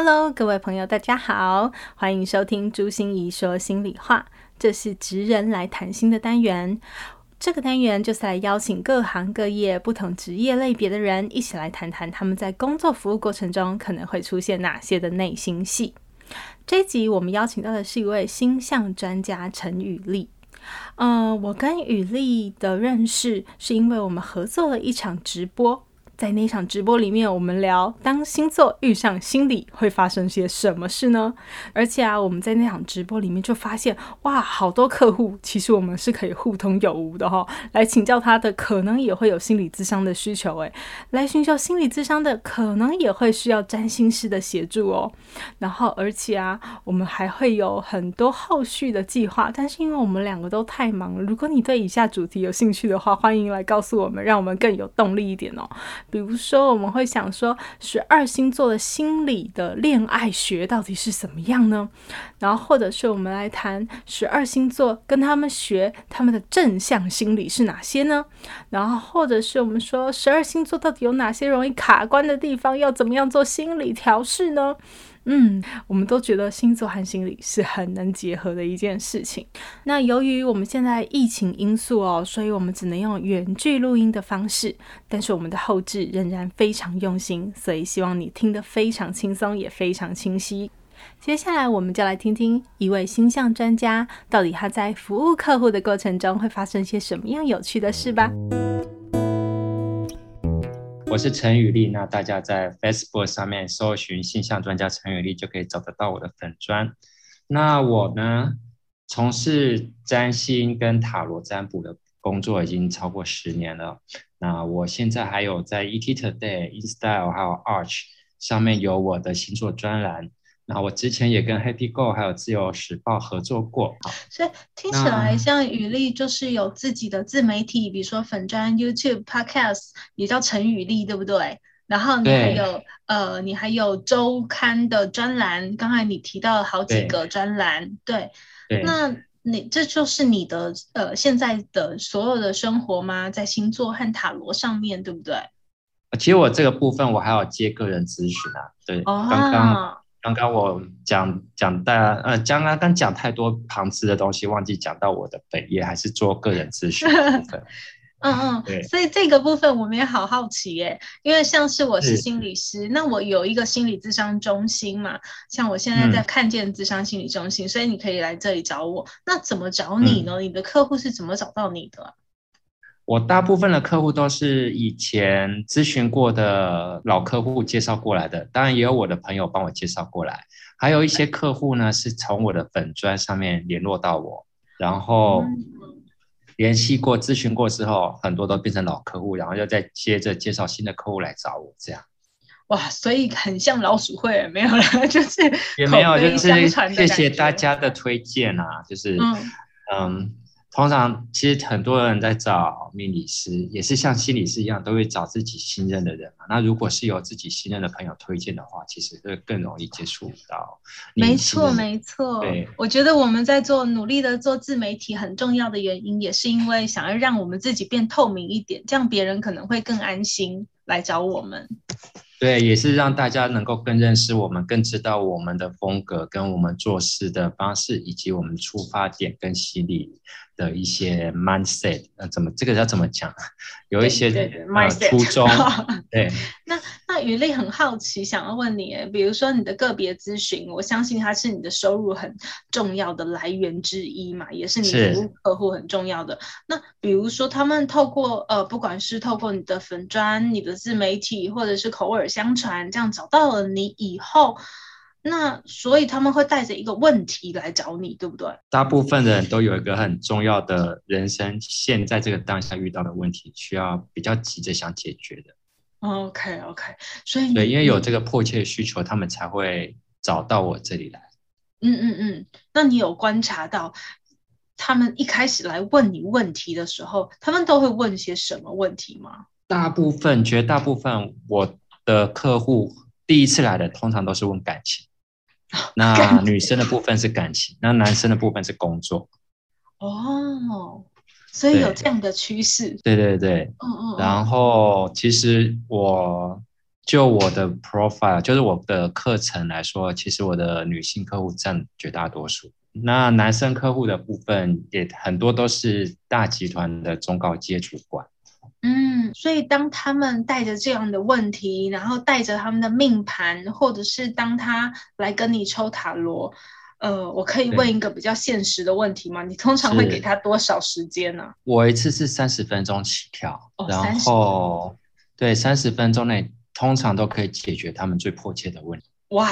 Hello，各位朋友，大家好，欢迎收听朱心仪说心里话。这是职人来谈心的单元，这个单元就是来邀请各行各业不同职业类别的人一起来谈谈他们在工作服务过程中可能会出现哪些的内心戏。这一集我们邀请到的是一位星象专家陈宇丽。嗯、呃，我跟宇丽的认识是因为我们合作了一场直播。在那场直播里面，我们聊当星座遇上心理会发生些什么事呢？而且啊，我们在那场直播里面就发现，哇，好多客户其实我们是可以互通有无的哈、哦。来请教他的，可能也会有心理咨商的需求，诶，来寻求心理咨商的，可能也会需要占星师的协助哦。然后，而且啊，我们还会有很多后续的计划，但是因为我们两个都太忙了，如果你对以下主题有兴趣的话，欢迎来告诉我们，让我们更有动力一点哦。比如说，我们会想说，十二星座的心理的恋爱学到底是怎么样呢？然后，或者是我们来谈十二星座跟他们学他们的正向心理是哪些呢？然后，或者是我们说十二星座到底有哪些容易卡关的地方，要怎么样做心理调试呢？嗯，我们都觉得星座和心理是很能结合的一件事情。那由于我们现在疫情因素哦，所以我们只能用远距录音的方式，但是我们的后置仍然非常用心，所以希望你听得非常轻松，也非常清晰。接下来，我们就来听听一位星象专家，到底他在服务客户的过程中会发生些什么样有趣的事吧。我是陈宇丽，那大家在 Facebook 上面搜寻星象专家陈宇丽，就可以找得到我的粉砖。那我呢，从事占星跟塔罗占卜的工作已经超过十年了。那我现在还有在 ET Today、InStyle 还有 Arch 上面有我的星座专栏。那我之前也跟 Happy Go 还有自由时报合作过，所以听起来像雨丽就是有自己的自媒体，比如说粉专、YouTube、Podcast，也叫陈雨丽，对不对？然后你还有呃，你还有周刊的专栏，刚才你提到了好几个专栏，对，对，那你这就是你的呃现在的所有的生活吗？在星座和塔罗上面，对不对？其实我这个部分我还有接个人咨询啊，对，哦、刚刚。刚刚我讲讲大呃，刚刚刚讲太多旁支的东西，忘记讲到我的本业，还是做个人咨询的部分。嗯嗯，对，所以这个部分我们也好好奇耶，因为像是我是心理师，那我有一个心理咨商中心嘛，像我现在在看见咨商心理中心，嗯，所以你可以来这里找我。那怎么找你呢？嗯，你的客户是怎么找到你的？我大部分的客户都是以前咨询过的老客户介绍过来的，当然也有我的朋友帮我介绍过来，还有一些客户呢是从我的粉砖上面联络到我，然后联系过、咨询过之后，很多都变成老客户，然后又再接着介绍新的客户来找我，这样。哇，所以很像老鼠会，没有了，就是也没有，就是谢谢大家的推荐啊，就是嗯。嗯通常其实很多人在找命理师，也是像心理师一样，都会找自己信任的人嘛。那如果是有自己信任的朋友推荐的话，其实会更容易接触到。没错，没错。对，我觉得我们在做努力的做自媒体，很重要的原因，也是因为想要让我们自己变透明一点，这样别人可能会更安心来找我们。对，也是让大家能够更认识我们，更知道我们的风格，跟我们做事的方式，以及我们出发点跟心理的一些 mindset，那怎么这个要怎么讲？有一些呃初衷。对，那那宇丽很好奇，想要问你，比如说你的个别咨询，我相信它是你的收入很重要的来源之一嘛，也是你服务客户很重要的。那比如说他们透过呃，不管是透过你的粉砖、你的自媒体，或者是口耳相传，这样找到了你以后。那所以他们会带着一个问题来找你，对不对？大部分的人都有一个很重要的人生，现在这个当下遇到的问题，需要比较急着想解决的。OK OK，所以对，因为有这个迫切需求，他们才会找到我这里来。嗯嗯嗯，那你有观察到他们一开始来问你问题的时候，他们都会问些什么问题吗？大部分，绝大部分我的客户第一次来的，通常都是问感情。那女生的部分是感情，那男生的部分是工作。哦，所以有这样的趋势。对对对，嗯嗯。然后其实我就我的 profile，就是我的课程来说，其实我的女性客户占绝大多数。那男生客户的部分也很多都是大集团的中高阶主管。嗯，所以当他们带着这样的问题，然后带着他们的命盘，或者是当他来跟你抽塔罗，呃，我可以问一个比较现实的问题吗？你通常会给他多少时间呢？我一次是三十分钟起跳，哦、然后对，三十分钟内通常都可以解决他们最迫切的问题。哇！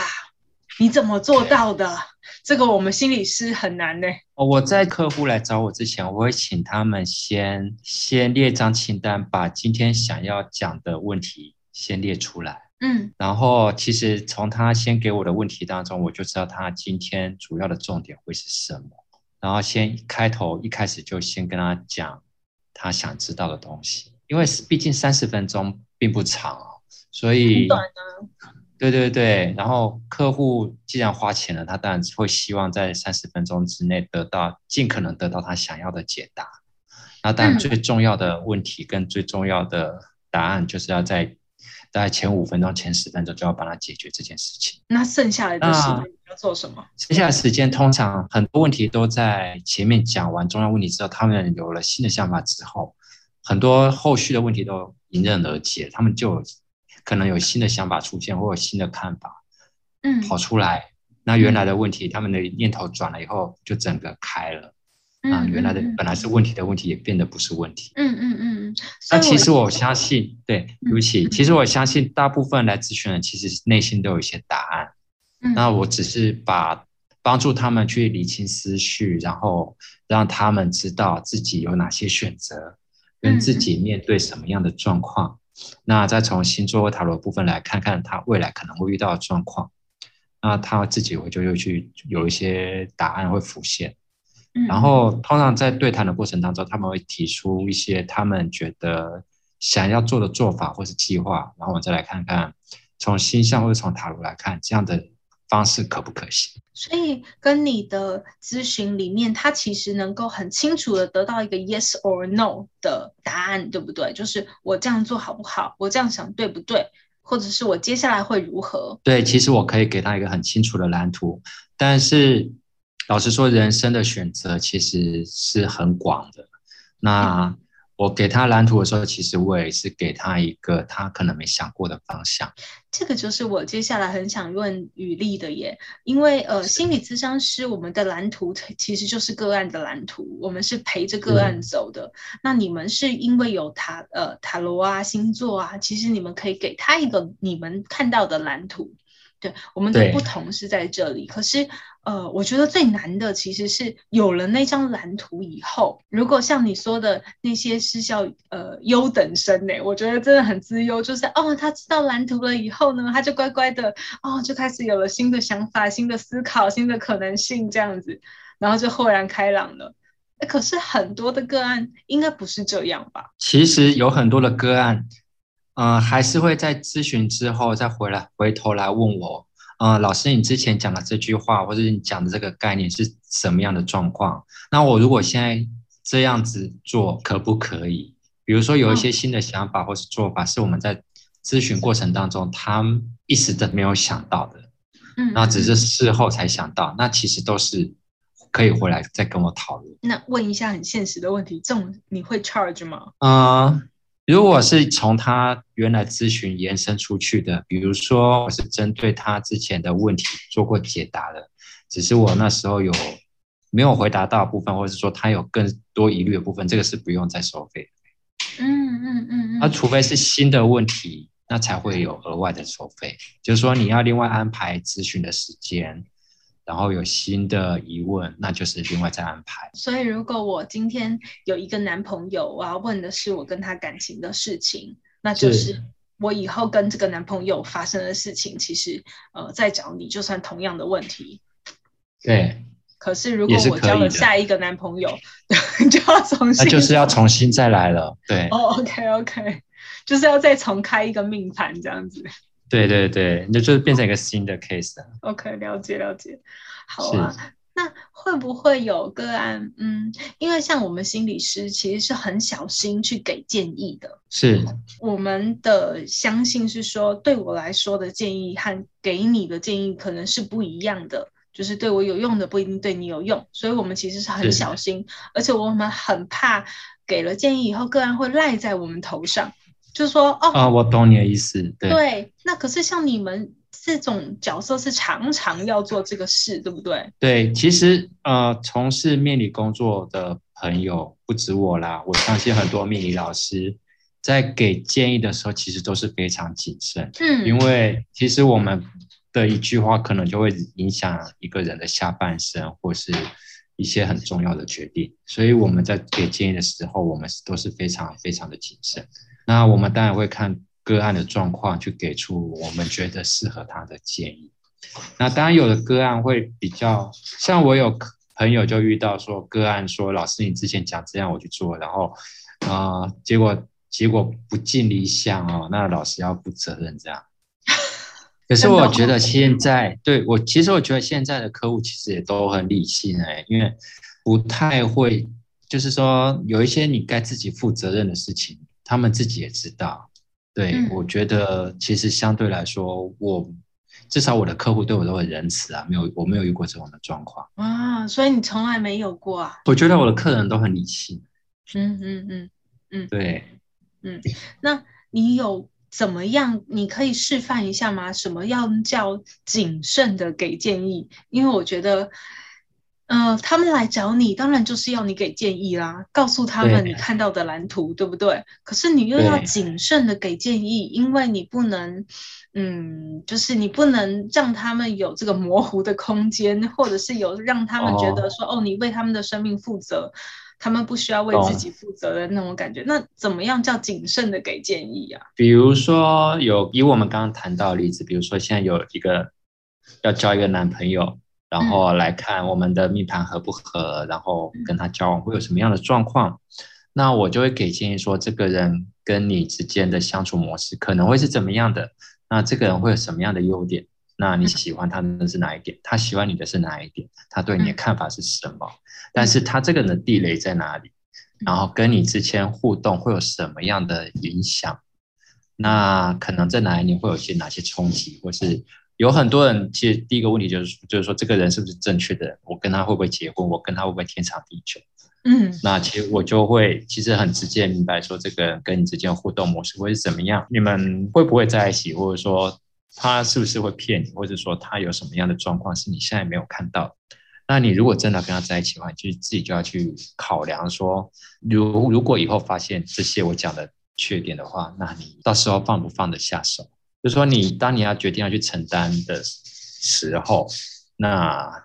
你怎么做到的？这个我们心理师很难呢。我在客户来找我之前，我会请他们先先列张清单，把今天想要讲的问题先列出来。嗯，然后其实从他先给我的问题当中，我就知道他今天主要的重点会是什么。然后先开头一开始就先跟他讲他想知道的东西，因为毕竟三十分钟并不长哦，所以。对对对，然后客户既然花钱了，他当然会希望在三十分钟之内得到尽可能得到他想要的解答。那当然最重要的问题跟最重要的答案，就是要在大概前五分钟、前十分钟就要帮他解决这件事情。那剩下来的时间要做什么？剩下的时间通常很多问题都在前面讲完重要问题之后，他们有了新的想法之后，很多后续的问题都迎刃而解，他们就。可能有新的想法出现，或者新的看法，嗯，跑出来。那原来的问题，嗯、他们的念头转了以后，就整个开了。嗯、啊，原来的本来是问题的问题，也变得不是问题。嗯嗯嗯嗯。那其实我相信，对，对不起，其实我相信，大部分来咨询的人其实内心都有一些答案。嗯。那我只是把帮助他们去理清思绪，然后让他们知道自己有哪些选择，跟自己面对什么样的状况。那再从星座和塔罗部分来看看他未来可能会遇到的状况，那他自己会就又去有一些答案会浮现，然后通常在对谈的过程当中，他们会提出一些他们觉得想要做的做法或是计划，然后我再来看看从星象或者从塔罗来看这样的。方式可不可行？所以跟你的咨询里面，他其实能够很清楚的得到一个 yes or no 的答案，对不对？就是我这样做好不好？我这样想对不对？或者是我接下来会如何？对，其实我可以给他一个很清楚的蓝图，但是老实说，人生的选择其实是很广的。那。嗯我给他蓝图的时候，其实我也是给他一个他可能没想过的方向。这个就是我接下来很想问雨丽的耶，因为呃，心理咨商师我们的蓝图其实就是个案的蓝图，我们是陪着个案走的。嗯、那你们是因为有塔呃塔罗啊、星座啊，其实你们可以给他一个你们看到的蓝图。对，我们的不同是在这里。可是，呃，我觉得最难的其实是有了那张蓝图以后，如果像你说的那些是叫呃优等生呢，我觉得真的很资优，就是哦，他知道蓝图了以后呢，他就乖乖的哦，就开始有了新的想法、新的思考、新的可能性这样子，然后就豁然开朗了。可是很多的个案应该不是这样吧？其实有很多的个案。嗯、呃，还是会在咨询之后再回来回头来问我，嗯、呃，老师，你之前讲的这句话或者你讲的这个概念是什么样的状况？那我如果现在这样子做可不可以？比如说有一些新的想法或是做法，是我们在咨询过程当中他一时的没有想到的，嗯，那只是事后才想到，那其实都是可以回来再跟我讨论。那问一下很现实的问题，这种你会 charge 吗？啊、呃。如果是从他原来咨询延伸出去的，比如说我是针对他之前的问题做过解答的，只是我那时候有没有回答到的部分，或者是说他有更多疑虑的部分，这个是不用再收费的。嗯嗯嗯，那除非是新的问题，那才会有额外的收费，就是说你要另外安排咨询的时间。然后有新的疑问，那就是另外再安排。所以，如果我今天有一个男朋友，我要问的是我跟他感情的事情，那就是我以后跟这个男朋友发生的事情，其实呃，再找你就算同样的问题。对，可是如果我交了下一个男朋友，就要重新，那就是要重新再来了。对，哦、oh,，OK OK，就是要再重开一个命盘这样子。对对对，那就变成一个新的 case 了。OK，了解了解。好啊，那会不会有个案？嗯，因为像我们心理师其实是很小心去给建议的。是，我们的相信是说，对我来说的建议和给你的建议可能是不一样的。就是对我有用的不一定对你有用，所以我们其实是很小心，而且我们很怕给了建议以后个案会赖在我们头上，就是说哦，啊，我懂你的意思，对，对，那可是像你们这种角色是常常要做这个事，对不对？对，其实呃，从事命理工作的朋友不止我啦，我相信很多命理老师在给建议的时候，其实都是非常谨慎，嗯，因为其实我们。的一句话可能就会影响一个人的下半生，或是一些很重要的决定。所以我们在给建议的时候，我们都是非常非常的谨慎。那我们当然会看个案的状况，去给出我们觉得适合他的建议。那当然有的个案会比较，像我有朋友就遇到说个案说，老师你之前讲这样我去做，然后啊、呃、结果结果不尽理想哦，那老师要负责任这样。可是我觉得现在对我，其实我觉得现在的客户其实也都很理性哎，因为不太会，就是说有一些你该自己负责任的事情，他们自己也知道。对，嗯，我觉得其实相对来说，我至少我的客户对我都很仁慈啊，没有我没有遇过这种的状况啊，所以你从来没有过啊？我觉得我的客人都很理性。嗯嗯嗯嗯，对，嗯，那你有？怎么样？你可以示范一下吗？什么样叫谨慎的给建议？因为我觉得，呃，他们来找你，当然就是要你给建议啦，告诉他们你看到的蓝图，对，对不对？可是你又要谨慎的给建议，因为你不能，嗯，就是你不能让他们有这个模糊的空间，或者是有让他们觉得说，哦，哦，你为他们的生命负责。他们不需要为自己负责的那种感觉，那怎么样叫谨慎的给建议啊？比如说，有以我们刚刚谈到的例子，比如说现在有一个要交一个男朋友，然后来看我们的命盘合不合，然后跟他交往会有什么样的状况，那我就会给建议说，这个人跟你之间的相处模式可能会是怎么样的，那这个人会有什么样的优点？那你喜欢他的是哪一点？他喜欢你的是哪一点？他对你的看法是什么？但是他这个人的地雷在哪里？然后跟你之间互动会有什么样的影响？那可能在哪一年会有些哪些冲击？或是有很多人其实第一个问题就是就是说这个人是不是正确的人？我跟他会不会结婚？我跟他会不会天长地久？嗯，那其实我就会其实很直接明白说这个人跟你之间互动模式会是怎么样？你们会不会在一起？或者说？他是不是会骗你，或者说他有什么样的状况是你现在没有看到？那你如果真的跟他在一起的话，就自己就要去考量说，如如果以后发现这些我讲的缺点的话，那你到时候放不放得下手？就是说你当你要决定要去承担的时候，那。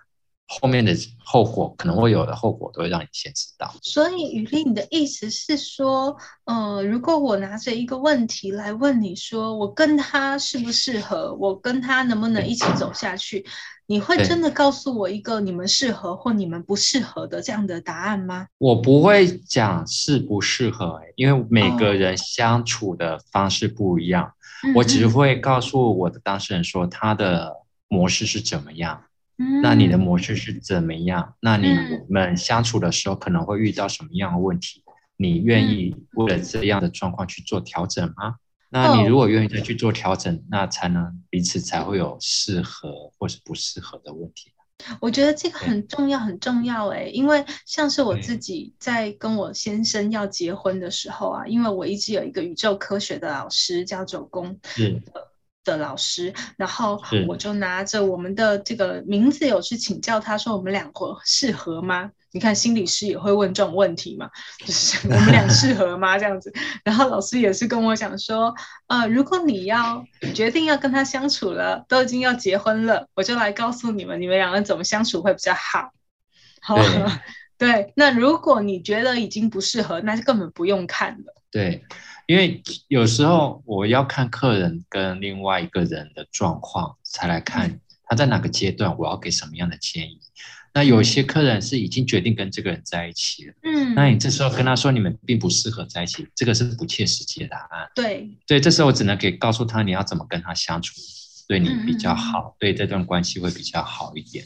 后面的后果可能会有的后果都会让你先知道。所以雨丽，你的意思是说，呃，如果我拿着一个问题来问你说，我跟他适不适合，我跟他能不能一起走下去，你会真的告诉我一个你们适合或你们不适合的这样的答案吗？我不会讲适不适合，因为每个人相处的方式不一样，哦，我只会告诉我的当事人说他的模式是怎么样。那你的模式是怎么样？那你们相处的时候可能会遇到什么样的问题？你愿意为了这样的状况去做调整吗？那你如果愿意再去做调整，那才能彼此才会有适合或是不适合的问题。我觉得这个很重要，很重要诶，因为像是我自己在跟我先生要结婚的时候啊，因为我一直有一个宇宙科学的老师叫周公。的老师，然后我就拿着我们的这个名字有去请教他说，我们两个适合吗？你看心理师也会问这种问题嘛，就是 我们俩适合吗？这样子，然后老师也是跟我讲说，呃，如果你要决定要跟他相处了，都已经要结婚了，我就来告诉你们，你们两个人怎么相处会比较好。好，对，那如果你觉得已经不适合，那就根本不用看了。对。因为有时候我要看客人跟另外一个人的状况，才来看他在哪个阶段，我要给什么样的建议。那有些客人是已经决定跟这个人在一起了，嗯，那你这时候跟他说你们并不适合在一起，这个是不切实际的答案。对对，这时候我只能给告诉他你要怎么跟他相处，对你比较好，嗯、对这段关系会比较好一点。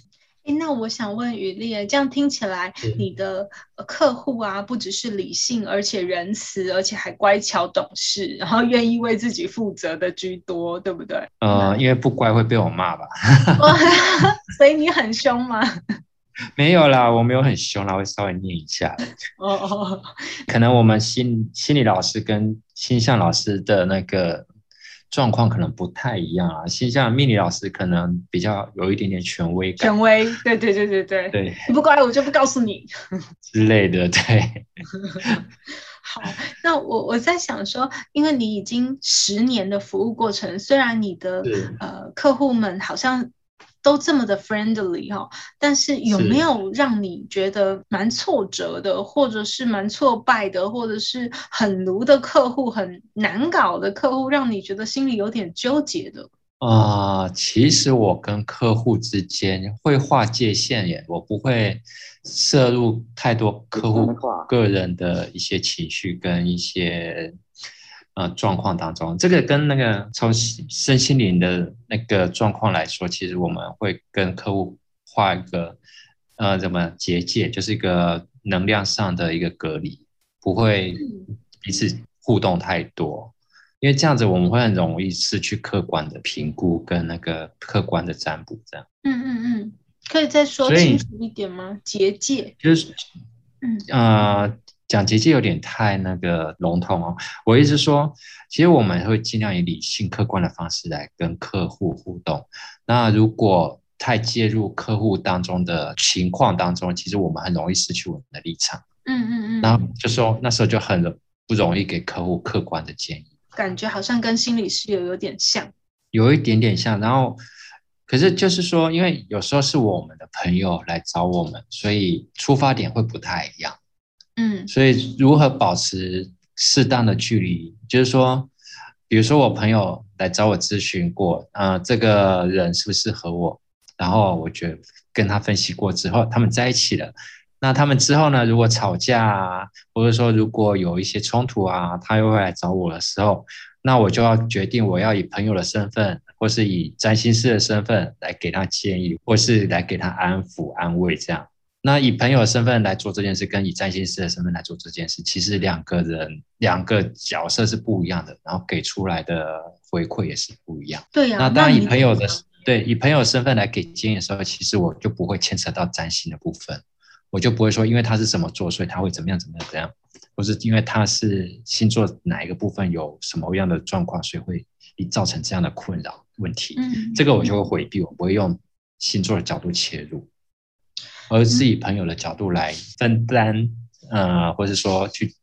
那我想问雨丽，这样听起来，你的客户啊，不只是理性，而且仁慈，而且还乖巧懂事，然后愿意为自己负责的居多，对不对？呃，因为不乖会被我骂吧？所以你很凶吗？没有啦，我没有很凶啦，会稍微念一下。哦哦，可能我们心心理老师跟心象老师的那个。状况可能不太一样啊，心象命理老师可能比较有一点点权威感，权威，对对对对对，对，你不乖我就不告诉你 之类的，对。好，那我我在想说，因为你已经十年的服务过程，虽然你的呃客户们好像。都这么的 friendly 哈，但是有没有让你觉得蛮挫折的，或者是蛮挫败的，或者是很卢的客户，很难搞的客户，让你觉得心里有点纠结的？啊、呃，其实我跟客户之间会划界限耶，我不会摄入太多客户个人的一些情绪跟一些。呃，状况当中，这个跟那个从身心灵的那个状况来说，其实我们会跟客户画一个呃，怎么结界，就是一个能量上的一个隔离，不会彼此互动太多，因为这样子我们会很容易失去客观的评估跟那个客观的占卜，这样。嗯嗯嗯，可以再说清楚一点吗？结界就是，嗯呃。讲结界有点太那个笼统哦。我意思是说，其实我们会尽量以理性、客观的方式来跟客户互动。那如果太介入客户当中的情况当中，其实我们很容易失去我们的立场。嗯嗯嗯。然后就说那时候就很不容易给客户客观的建议。感觉好像跟心理师有有点像，有一点点像。然后，可是就是说，因为有时候是我们的朋友来找我们，所以出发点会不太一样。嗯，所以如何保持适当的距离？就是说，比如说我朋友来找我咨询过，呃，这个人适不适合我？然后我觉得跟他分析过之后，他们在一起了。那他们之后呢？如果吵架啊，或者说如果有一些冲突啊，他又会来找我的时候，那我就要决定我要以朋友的身份，或是以占星师的身份来给他建议，或是来给他安抚安慰这样。那以朋友的身份来做这件事，跟以占星师的身份来做这件事，其实两个人两个角色是不一样的，然后给出来的回馈也是不一样。对呀、啊。那当然以朋友的对以朋友身份来给建议的时候，其实我就不会牵扯到占星的部分，我就不会说因为他是什么座，所以他会怎么样怎么样怎样，或是因为他是星座哪一个部分有什么样的状况，所以会造成这样的困扰问题。嗯，这个我就会回避，我不会用星座的角度切入。而是以朋友的角度来分担，呃，或者说去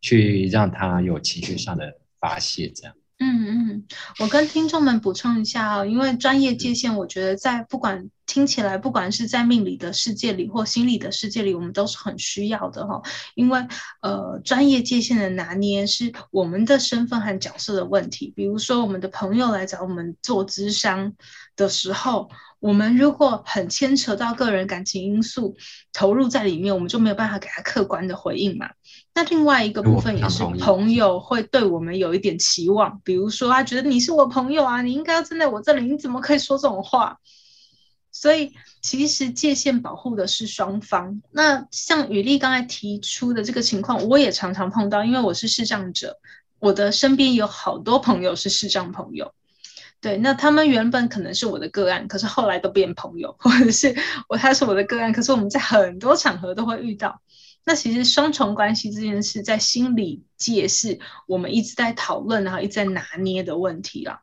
去让他有情绪上的发泄，这样。嗯嗯，我跟听众们补充一下啊、哦，因为专业界限，我觉得在不管听起来，不管是在命理的世界里或心理的世界里，我们都是很需要的哈、哦。因为呃，专业界限的拿捏是我们的身份和角色的问题。比如说，我们的朋友来找我们做咨商的时候。我们如果很牵扯到个人感情因素投入在里面，我们就没有办法给他客观的回应嘛。那另外一个部分也是朋友会对我们有一点期望，比如说他觉得你是我朋友啊，你应该要站在我这里，你怎么可以说这种话？所以其实界限保护的是双方。那像雨丽刚才提出的这个情况，我也常常碰到，因为我是视障者，我的身边有好多朋友是视障朋友。对，那他们原本可能是我的个案，可是后来都变朋友，或者是我他是我的个案，可是我们在很多场合都会遇到。那其实双重关系这件事，在心理界是我们一直在讨论，然后一直在拿捏的问题了。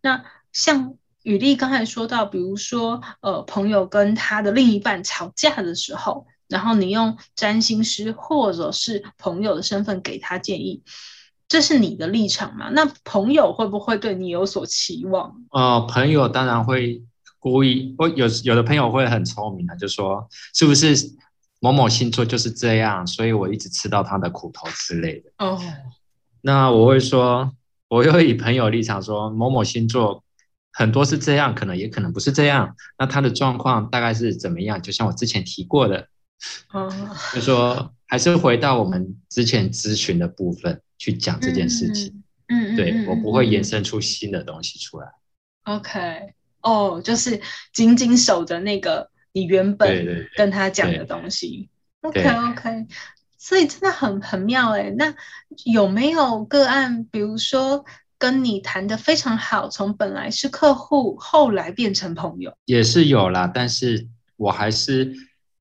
那像雨丽刚才说到，比如说呃，朋友跟他的另一半吵架的时候，然后你用占星师或者是朋友的身份给他建议。这是你的立场吗？那朋友会不会对你有所期望？呃，朋友当然会故意，我有有的朋友会很聪明的，就说是不是某某星座就是这样，所以我一直吃到他的苦头之类的。哦，那我会说，我又以朋友立场说，某某星座很多是这样，可能也可能不是这样。那他的状况大概是怎么样？就像我之前提过的，哦，就说还是回到我们之前咨询的部分去讲这件事情。嗯，嗯，对，嗯，我不会延伸出新的东西出来。OK，哦，就是紧紧守着那个你原本跟他讲的东西。OK OK，所以真的很很妙哎。那有没有个案，比如说跟你谈的非常好，从本来是客户，后来变成朋友？也是有啦，但是我还是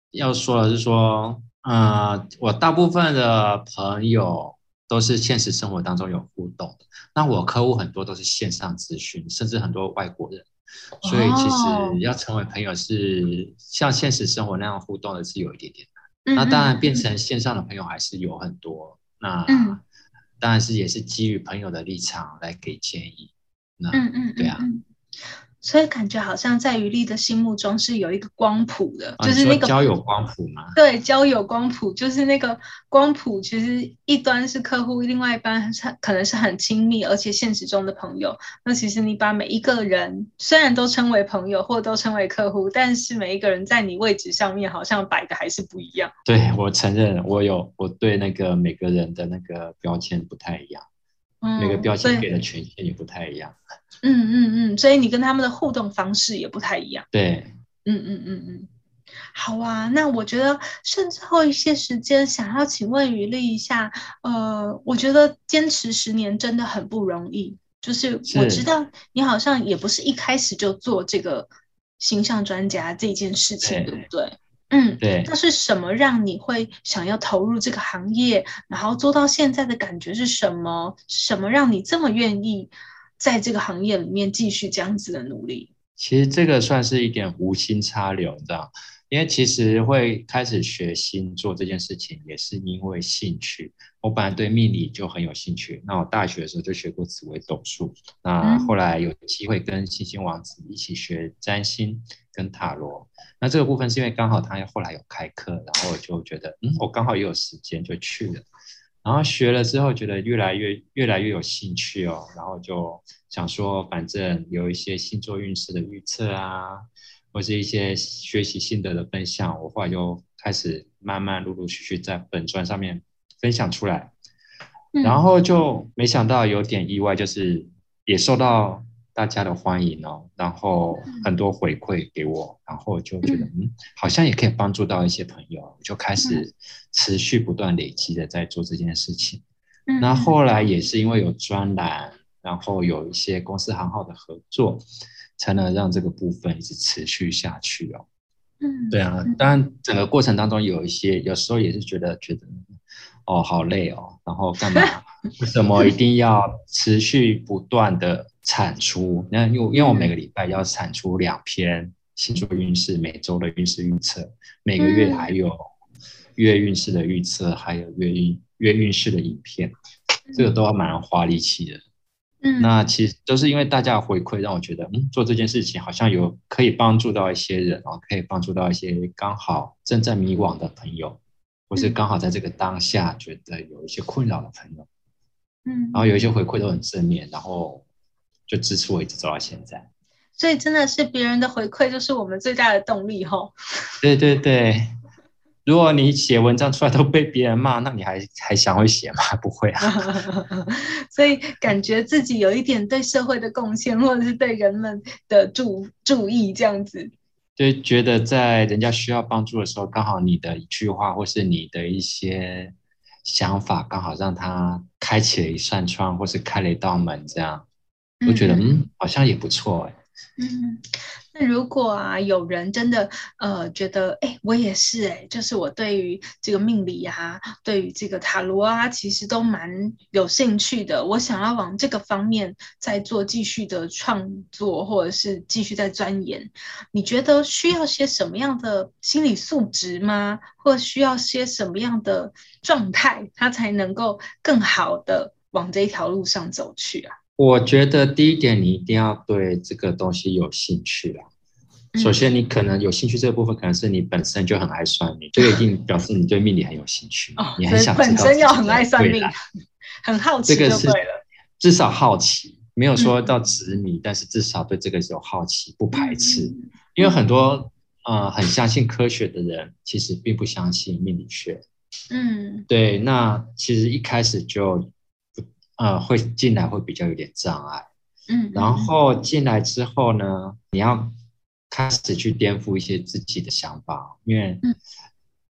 要说的是说，呃，我大部分的朋友都是现实生活当中有互动的。那我客户很多都是线上咨询，甚至很多外国人，所以其实要成为朋友是像现实生活那样互动的是有一点点难。那当然，变成线上的朋友还是有很多。那当然是也是基于朋友的立场来给建议。那嗯嗯，对啊。所以感觉好像在于丽的心目中是有一个光谱的，啊、就是那个交友光谱吗？对，交友光谱就是那个光谱，其实一端是客户，另外一端可能是很亲密而且现实中的朋友。那其实你把每一个人虽然都称为朋友或都称为客户，但是每一个人在你位置上面好像摆的还是不一样。对，我承认，我有我对那个每个人的那个标签不太一样。每个标签给的权限也不太一样。嗯嗯嗯，所以你跟他们的互动方式也不太一样。对，嗯嗯嗯嗯，好啊。那我觉得剩最后一些时间，想要请问于丽一下，呃，我觉得坚持十年真的很不容易。就是我知道你好像也不是一开始就做这个形象专家这件事情，对不对？嗯，对。那是什么让你会想要投入这个行业，然后做到现在的感觉是什么？什么让你这么愿意在这个行业里面继续这样子的努力？其实这个算是一点无心插柳，你知道？因为其实会开始学星座这件事情，也是因为兴趣。我本来对命理就很有兴趣，那我大学的时候就学过紫微斗数，那后来有机会跟星星王子一起学占星跟塔罗。那这个部分是因为刚好他后来有开课，然后我就觉得，嗯，我刚好也有时间就去了。然后学了之后，觉得越来越越来越有兴趣哦，然后就想说，反正有一些星座运势的预测啊。或是一些学习心得的分享，我后来就开始慢慢陆陆续续在本专上面分享出来，嗯，然后就没想到有点意外，就是也受到大家的欢迎哦，然后很多回馈给我，然后就觉得嗯，好像也可以帮助到一些朋友，我就开始持续不断累积的在做这件事情。那后来也是因为有专栏，然后有一些公司行号的合作。才能让这个部分一直持续下去哦。嗯，对啊，当然整个过程当中有一些，有时候也是觉得觉得，哦，好累哦，然后干嘛？为什么一定要持续不断的产出？那因为因为我每个礼拜要产出两篇星座运势，每周的运势预测，每个月还有月运势的预测，还有月运月运势的影片，这个都要蛮花力气的。嗯，那其实都是因为大家的回馈，让我觉得，嗯，做这件事情好像有可以帮助到一些人哦，可以帮助到一些刚好正在迷惘的朋友，或是刚好在这个当下觉得有一些困扰的朋友，嗯，然后有一些回馈都很正面，然后就支持我一直走到现在。所以真的是别人的回馈就是我们最大的动力吼。对对对。如果你写文章出来都被别人骂，那你还还想会写吗？不会啊。所以感觉自己有一点对社会的贡献，或者是对人们的注注意这样子。就觉得在人家需要帮助的时候，刚好你的一句话，或是你的一些想法，刚好让他开启了一扇窗，或是开了一道门，这样，我觉得嗯，嗯，好像也不错哎。嗯。那如果啊，有人真的呃觉得，哎，我也是哎，就是我对于这个命理啊，对于这个塔罗啊，其实都蛮有兴趣的。我想要往这个方面再做继续的创作，或者是继续在钻研。你觉得需要些什么样的心理素质吗？或需要些什么样的状态，他才能够更好的往这一条路上走去啊？我觉得第一点，你一定要对这个东西有兴趣啦。首先，你可能有兴趣这个部分，可能是你本身就很爱算命，这个一定 表示你对命理很有兴趣。哦，你很想。本身要很爱算命，很好奇，这个是至少好奇。没有说到执迷，嗯、但是至少对这个有好奇，不排斥。嗯、因为很多呃很相信科学的人，其实并不相信命理学。嗯，对。那其实一开始就呃会进来会比较有点障碍。嗯。然后进来之后呢，你要开始去颠覆一些自己的想法，因为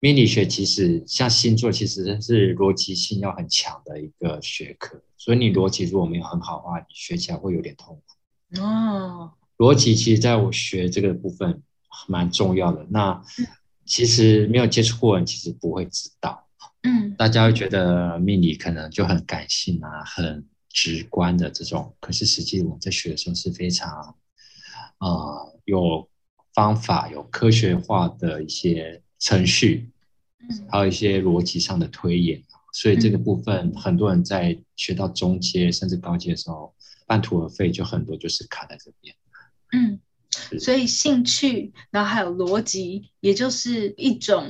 命理学其实像星座，其实是逻辑性要很强的一个学科。所以你逻辑如果没有很好的话，你学起来会有点痛苦。哦，逻辑其实在我学这个部分蛮重要的。那其实没有接触过人，其实不会知道。嗯，大家会觉得命理可能就很感性啊，很直观的这种。可是实际我们在学的时候是非常，呃，有方法、有科学化的一些程序，还有一些逻辑上的推演。所以这个部分，很多人在学到中阶甚至高阶的时候，半途而废，就很多就是卡在这边。嗯，所以兴趣，然后还有逻辑，也就是一种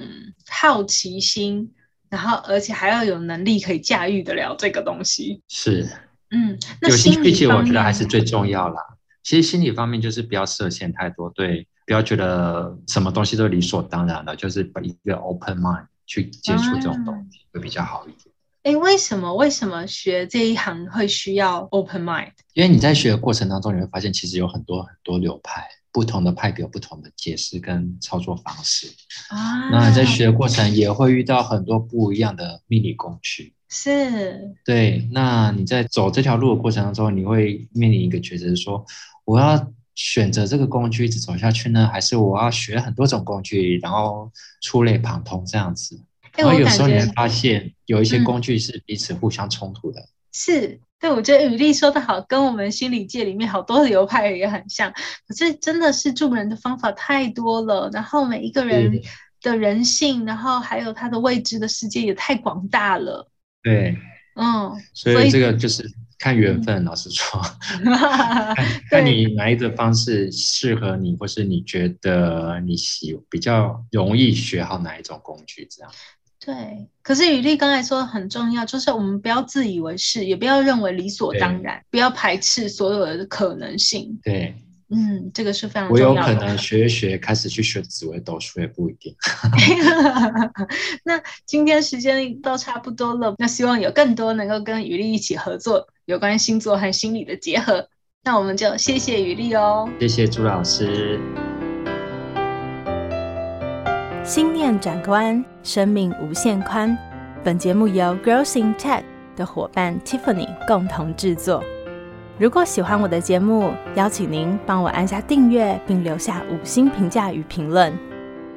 好奇心，然后而且还要有能力可以驾驭得了这个东西。是，嗯，那有兴趣其实我觉得还是最重要啦。其实心理方面就是不要设限太多，对，不要觉得什么东西都理所当然的，就是把一个 open mind。去接触这种东西会比较好一点。哎、啊，为什么？为什么学这一行会需要 open mind？因为你在学的过程当中，你会发现其实有很多很多流派，不同的派别有不同的解释跟操作方式。啊，那在学的过程也会遇到很多不一样的命理工具。是。对，那你在走这条路的过程当中，你会面临一个抉择，说我要。选择这个工具一直走下去呢，还是我要学很多种工具，然后触类旁通这样子？然后有时候你会发现有一些工具是彼此互相冲突的。嗯、是，对，我觉得雨丽说的好，跟我们心理界里面好多流派也很像。可是真的是助人的方法太多了，然后每一个人的人性，然后还有他的未知的世界也太广大了。对，嗯，所以这个就是。看缘分，老实说，看，看你哪一个方式适合你，或是你觉得你喜比较容易学好哪一种工具，这样。对，可是雨丽刚才说的很重要，就是我们不要自以为是，也不要认为理所当然，不要排斥所有的可能性。对。嗯，这个是非常重要的。我有可能学一学，开始去学紫微斗数也不一定。那今天时间都差不多了，那希望有更多能够跟雨丽一起合作，有关星座和心理的结合。那我们就谢谢雨丽哦，谢谢朱老师。心念转关，生命无限宽。本节目由 Growing Tech 的伙伴 Tiffany 共同制作。如果喜欢我的节目，邀请您帮我按下订阅，并留下五星评价与评论。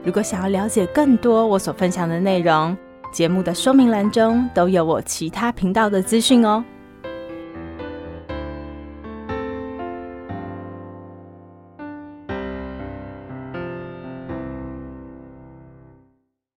如果想要了解更多我所分享的内容，节目的说明栏中都有我其他频道的资讯哦。